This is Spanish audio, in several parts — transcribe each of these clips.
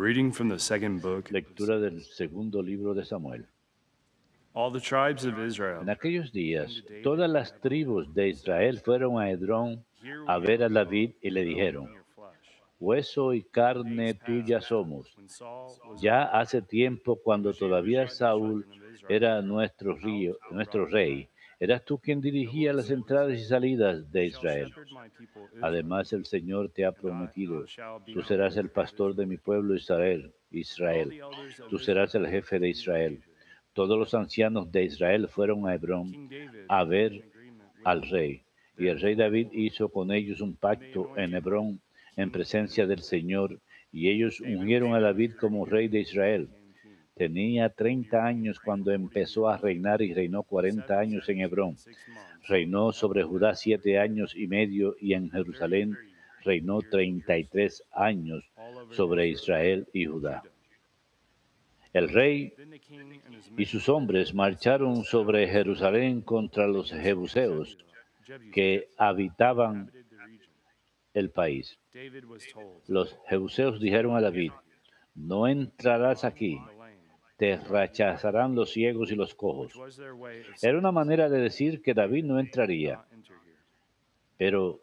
reading from the second book. Lectura del segundo libro de Samuel. All the tribes of Israel. En aquellos días, todas las tribus de Israel fueron a Edrón a ver a David y le dijeron, hueso y carne tuya somos. Ya hace tiempo, cuando todavía Saúl era nuestro, río, nuestro rey, eras tú quien dirigía las entradas y salidas de Israel. Además, el Señor te ha prometido, tú serás el pastor de mi pueblo Israel, Israel. Tú serás el jefe de Israel. Todos los ancianos de Israel fueron a Hebrón a ver al rey. Y el rey David hizo con ellos un pacto en Hebrón en presencia del Señor, y ellos ungieron a David como rey de Israel. Tenía 30 años cuando empezó a reinar y reinó 40 años en Hebrón. Reinó sobre Judá siete años y medio y en Jerusalén reinó 33 años sobre Israel y Judá. El rey y sus hombres marcharon sobre Jerusalén contra los jebuseos que habitaban el país. Los jebuseos dijeron a David, no entrarás aquí, te rechazarán los ciegos y los cojos. Era una manera de decir que David no entraría. Pero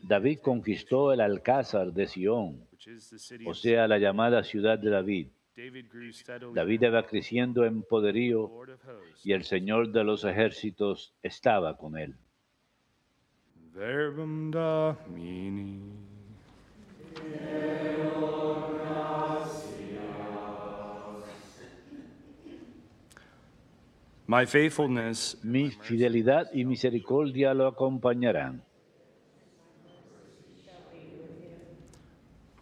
David conquistó el alcázar de Sión, o sea, la llamada ciudad de David. David iba creciendo en poderío y el Señor de los ejércitos estaba con él. Verbum. Mi fidelidad y misericordia lo acompañarán.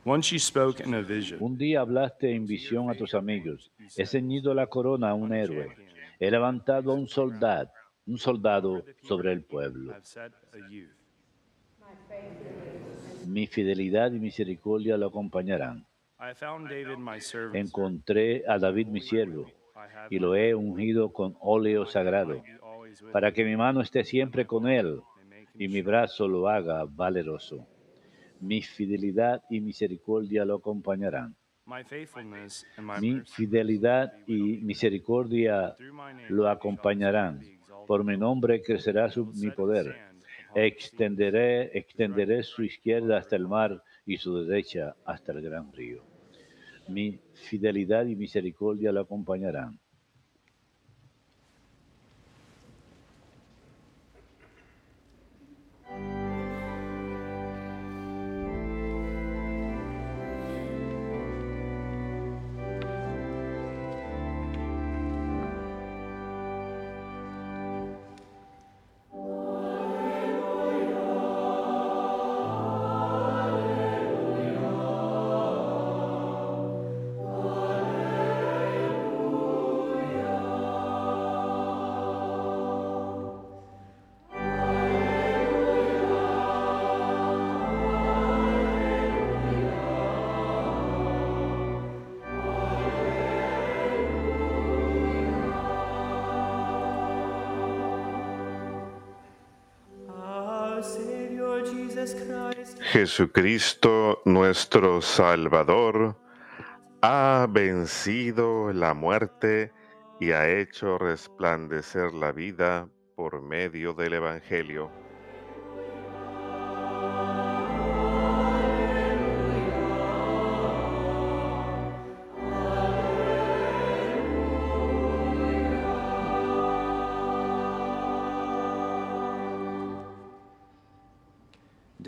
once you spoke in a vision, Un día hablaste en visión a tus amigos. He ceñido la corona a un héroe. He levantado a un soldado, un soldado sobre el pueblo. I've set a youth. Mi fidelidad y misericordia lo acompañarán. I found David my servant. Encontré a David mi siervo y lo he ungido con óleo sagrado, para que mi mano esté siempre con él y mi brazo lo haga valeroso. Mi fidelidad y misericordia lo acompañarán. Mi fidelidad y misericordia lo acompañarán. Por mi nombre crecerá su, mi poder. Extenderé, extenderé su izquierda hasta el mar y su derecha hasta el gran río. Mi fidelidad y misericordia lo acompañarán. Jesucristo nuestro Salvador ha vencido la muerte y ha hecho resplandecer la vida por medio del Evangelio.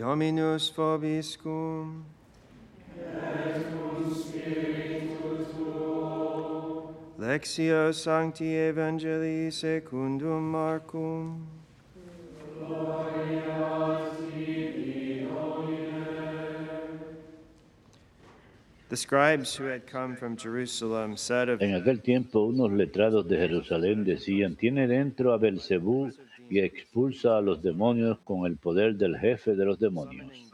Dominus vobiscum. Lectio Sancti Evangelii secundum Marcum. The scribes who had come from Jerusalem said of En aquel tiempo unos letrados de Jerusalén decían, tiene dentro a Belcebú y expulsa a los demonios con el poder del jefe de los demonios.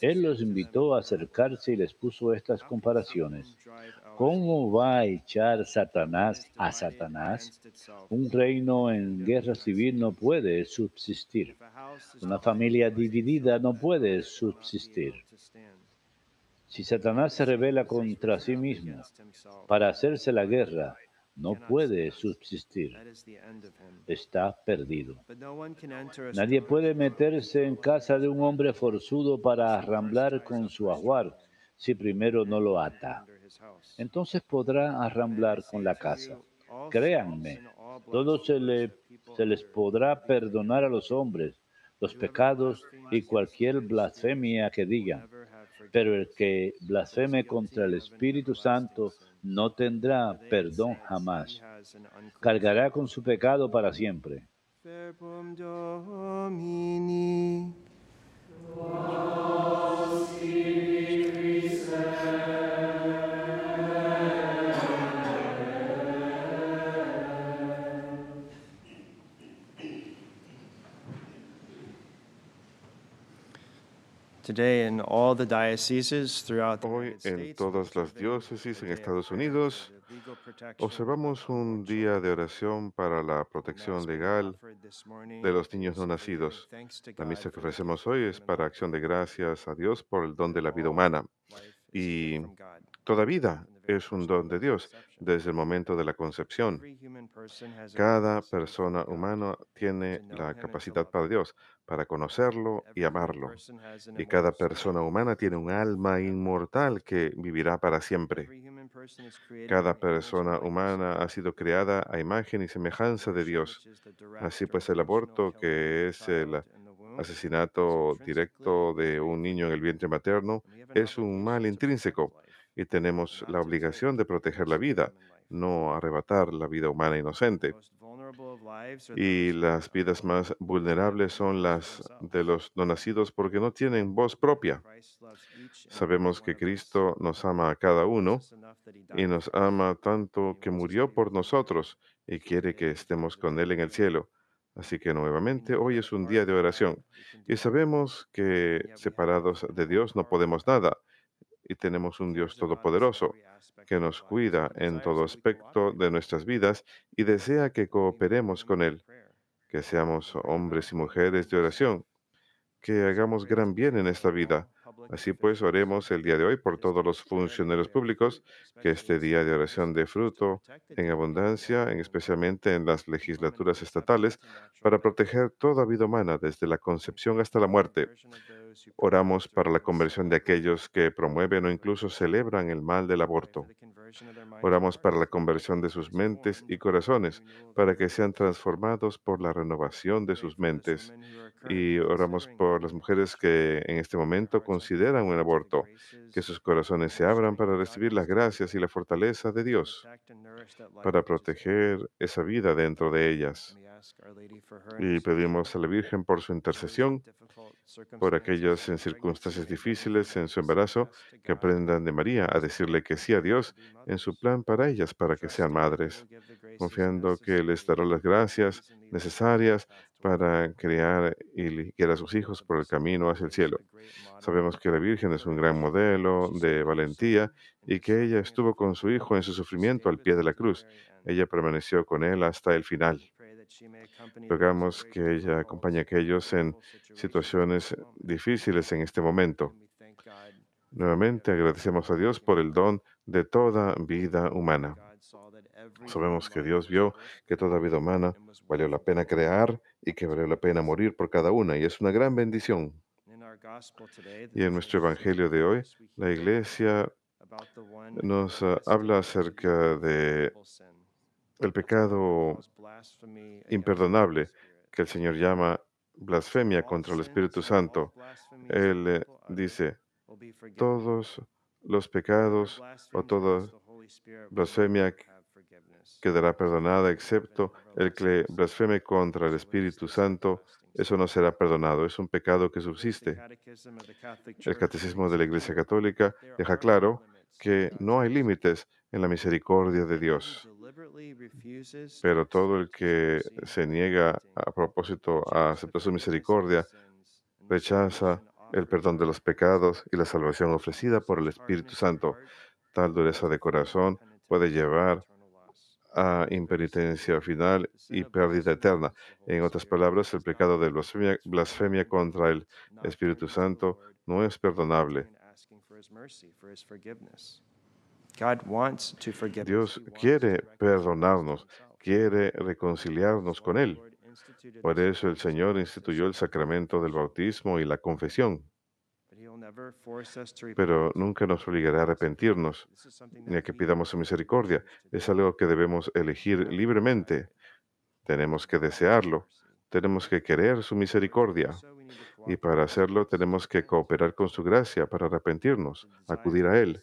Él los invitó a acercarse y les puso estas comparaciones. ¿Cómo va a echar Satanás a Satanás? Un reino en guerra civil no puede subsistir. Una familia dividida no puede subsistir. Si Satanás se revela contra sí mismo para hacerse la guerra, no puede subsistir. Está perdido. Nadie puede meterse en casa de un hombre forzudo para arramblar con su ajuar si primero no lo ata. Entonces podrá arramblar con la casa. Créanme, todo se, se les podrá perdonar a los hombres, los pecados y cualquier blasfemia que digan. Pero el que blasfeme contra el Espíritu Santo no tendrá perdón jamás. Cargará con su pecado para siempre. Hoy en todas las diócesis en Estados Unidos observamos un día de oración para la protección legal de los niños no nacidos. La misa que ofrecemos hoy es para acción de gracias a Dios por el don de la vida humana. Y toda vida es un don de Dios desde el momento de la concepción. Cada persona humana tiene la capacidad para Dios, para conocerlo y amarlo. Y cada persona humana tiene un alma inmortal que vivirá para siempre. Cada persona humana ha sido creada a imagen y semejanza de Dios. Así pues, el aborto, que es el asesinato directo de un niño en el vientre materno, es un mal intrínseco y tenemos la obligación de proteger la vida, no arrebatar la vida humana inocente. Y las vidas más vulnerables son las de los no nacidos porque no tienen voz propia. Sabemos que Cristo nos ama a cada uno y nos ama tanto que murió por nosotros y quiere que estemos con Él en el cielo. Así que nuevamente hoy es un día de oración y sabemos que separados de Dios no podemos nada y tenemos un Dios todopoderoso que nos cuida en todo aspecto de nuestras vidas y desea que cooperemos con Él, que seamos hombres y mujeres de oración, que hagamos gran bien en esta vida. Así pues, oremos el día de hoy por todos los funcionarios públicos, que este día de oración dé fruto en abundancia, en especialmente en las legislaturas estatales, para proteger toda vida humana desde la concepción hasta la muerte. Oramos para la conversión de aquellos que promueven o incluso celebran el mal del aborto. Oramos para la conversión de sus mentes y corazones, para que sean transformados por la renovación de sus mentes. Y oramos por las mujeres que en este momento consideran un aborto, que sus corazones se abran para recibir las gracias y la fortaleza de Dios, para proteger esa vida dentro de ellas. Y pedimos a la Virgen por su intercesión, por aquellos en circunstancias difíciles en su embarazo, que aprendan de María a decirle que sí a Dios en su plan para ellas, para que sean madres, confiando que les dará las gracias necesarias para criar y guiar a sus hijos por el camino hacia el cielo. Sabemos que la Virgen es un gran modelo de valentía y que ella estuvo con su hijo en su sufrimiento al pie de la cruz. Ella permaneció con él hasta el final. Rogamos que ella acompañe a aquellos en situaciones difíciles en este momento. Nuevamente agradecemos a Dios por el don de toda vida humana. Sabemos que Dios vio que toda vida humana valió la pena crear y que valió la pena morir por cada una, y es una gran bendición. Y en nuestro Evangelio de hoy, la Iglesia nos ah, habla acerca de el pecado imperdonable que el Señor llama blasfemia contra el Espíritu Santo. Él eh, dice, todos los pecados o toda blasfemia quedará perdonada, excepto el que blasfeme contra el Espíritu Santo, eso no será perdonado. Es un pecado que subsiste. El Catecismo de la Iglesia Católica deja claro que no hay límites en la misericordia de Dios. Pero todo el que se niega a propósito a aceptar su misericordia rechaza el perdón de los pecados y la salvación ofrecida por el Espíritu Santo. Tal dureza de corazón puede llevar a impenitencia final y pérdida eterna. En otras palabras, el pecado de blasfemia, blasfemia contra el Espíritu Santo no es perdonable Dios quiere perdonarnos, quiere reconciliarnos con Él. Por eso el Señor instituyó el sacramento del bautismo y la confesión. Pero nunca nos obligará a arrepentirnos, ni a que pidamos su misericordia. Es algo que debemos elegir libremente. Tenemos que desearlo, tenemos que querer su misericordia. Y para hacerlo tenemos que cooperar con su gracia para arrepentirnos, acudir a Él,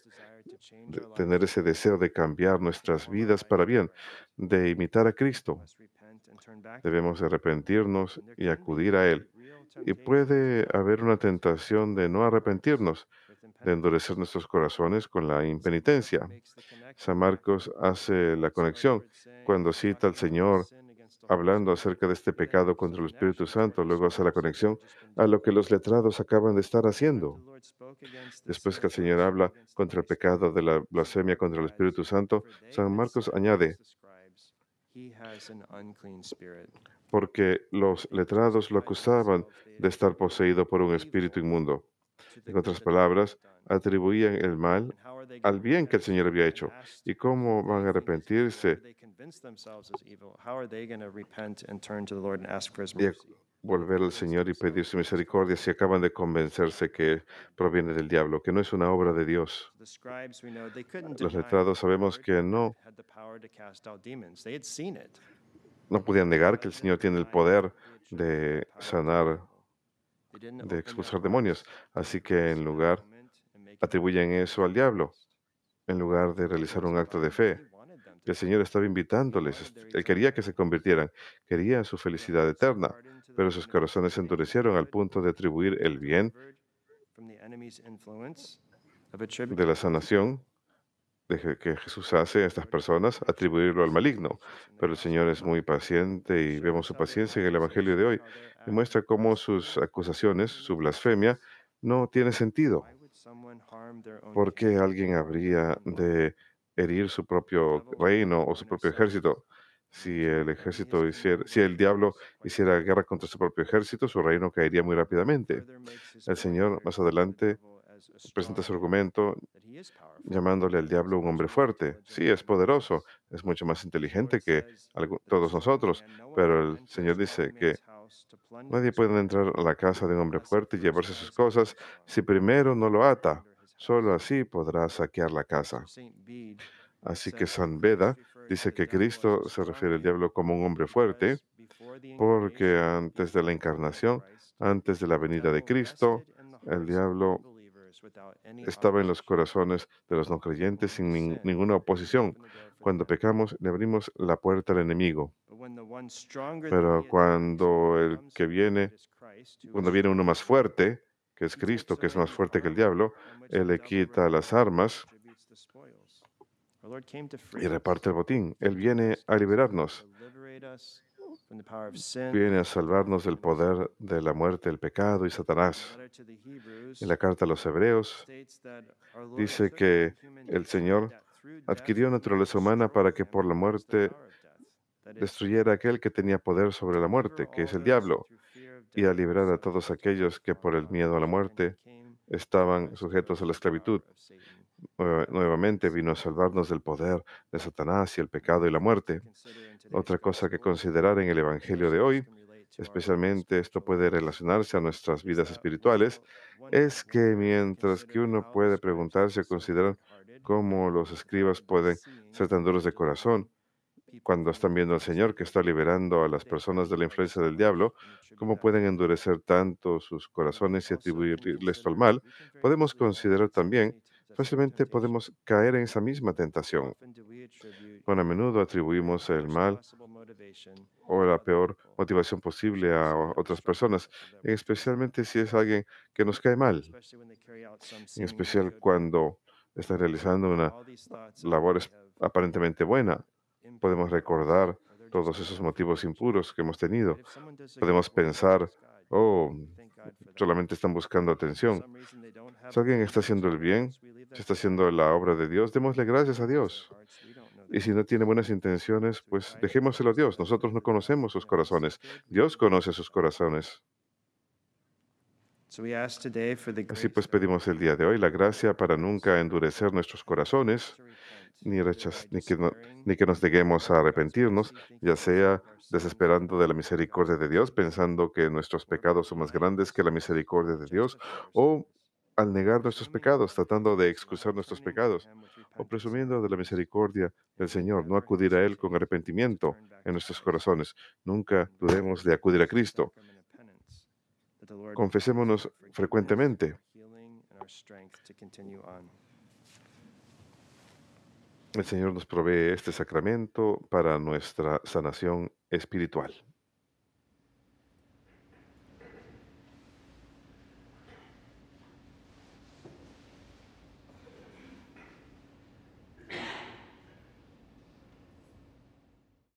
tener ese deseo de cambiar nuestras vidas para bien, de imitar a Cristo. Debemos arrepentirnos y acudir a Él. Y puede haber una tentación de no arrepentirnos, de endurecer nuestros corazones con la impenitencia. San Marcos hace la conexión cuando cita al Señor hablando acerca de este pecado contra el Espíritu Santo, luego hace la conexión a lo que los letrados acaban de estar haciendo. Después que el Señor habla contra el pecado de la blasfemia contra el Espíritu Santo, San Marcos añade, porque los letrados lo acusaban de estar poseído por un espíritu inmundo. En otras palabras, atribuían el mal al bien que el Señor había hecho. ¿Y cómo van a arrepentirse y volver al Señor y pedir su misericordia si acaban de convencerse que proviene del diablo, que no es una obra de Dios? Los letrados sabemos que no, no podían negar que el Señor tiene el poder de sanar, de expulsar demonios. Así que en lugar, atribuyen eso al diablo, en lugar de realizar un acto de fe. El Señor estaba invitándoles, Él quería que se convirtieran, quería su felicidad eterna, pero sus corazones se endurecieron al punto de atribuir el bien de la sanación de que Jesús hace a estas personas, atribuirlo al maligno. Pero el Señor es muy paciente y vemos su paciencia en el Evangelio de hoy. Y muestra cómo sus acusaciones, su blasfemia, no tiene sentido. ¿Por qué alguien habría de herir su propio reino o su propio ejército? Si el ejército hiciera, si el diablo hiciera guerra contra su propio ejército, su reino caería muy rápidamente. El Señor más adelante presenta su argumento llamándole al diablo un hombre fuerte. Sí, es poderoso, es mucho más inteligente que todos nosotros, pero el Señor dice que nadie puede entrar a la casa de un hombre fuerte y llevarse sus cosas. Si primero no lo ata. Solo así podrá saquear la casa. Así que San Beda dice que Cristo se refiere al diablo como un hombre fuerte porque antes de la encarnación, antes de la venida de Cristo, el diablo estaba en los corazones de los no creyentes sin ninguna oposición. Cuando pecamos, le abrimos la puerta al enemigo. Pero cuando el que viene, cuando viene uno más fuerte, que es Cristo, que es más fuerte que el diablo, Él le quita las armas y reparte el botín. Él viene a liberarnos viene a salvarnos del poder de la muerte, el pecado y Satanás. En la carta a los Hebreos dice que el Señor adquirió naturaleza humana para que por la muerte destruyera aquel que tenía poder sobre la muerte, que es el diablo, y a liberar a todos aquellos que por el miedo a la muerte estaban sujetos a la esclavitud. Nuevamente vino a salvarnos del poder de Satanás y el pecado y la muerte. Otra cosa que considerar en el Evangelio de hoy, especialmente esto puede relacionarse a nuestras vidas espirituales, es que mientras que uno puede preguntarse o considerar cómo los escribas pueden ser tan duros de corazón cuando están viendo al Señor que está liberando a las personas de la influencia del diablo, cómo pueden endurecer tanto sus corazones y atribuirle esto al mal, podemos considerar también fácilmente podemos caer en esa misma tentación. Bueno, a menudo atribuimos el mal o la peor motivación posible a otras personas, especialmente si es alguien que nos cae mal, en especial cuando está realizando una labor aparentemente buena. Podemos recordar todos esos motivos impuros que hemos tenido. Podemos pensar, oh, solamente están buscando atención. Si alguien está haciendo el bien, si está haciendo la obra de Dios, démosle gracias a Dios. Y si no tiene buenas intenciones, pues dejémoselo a Dios. Nosotros no conocemos sus corazones. Dios conoce sus corazones. Así pues pedimos el día de hoy la gracia para nunca endurecer nuestros corazones, ni, ni, que ni que nos neguemos a arrepentirnos, ya sea desesperando de la misericordia de Dios, pensando que nuestros pecados son más grandes que la misericordia de Dios, o al negar nuestros pecados, tratando de excusar nuestros pecados, o presumiendo de la misericordia del Señor, no acudir a Él con arrepentimiento en nuestros corazones. Nunca dudemos de acudir a Cristo. Confesémonos frecuentemente. El Señor nos provee este sacramento para nuestra sanación espiritual.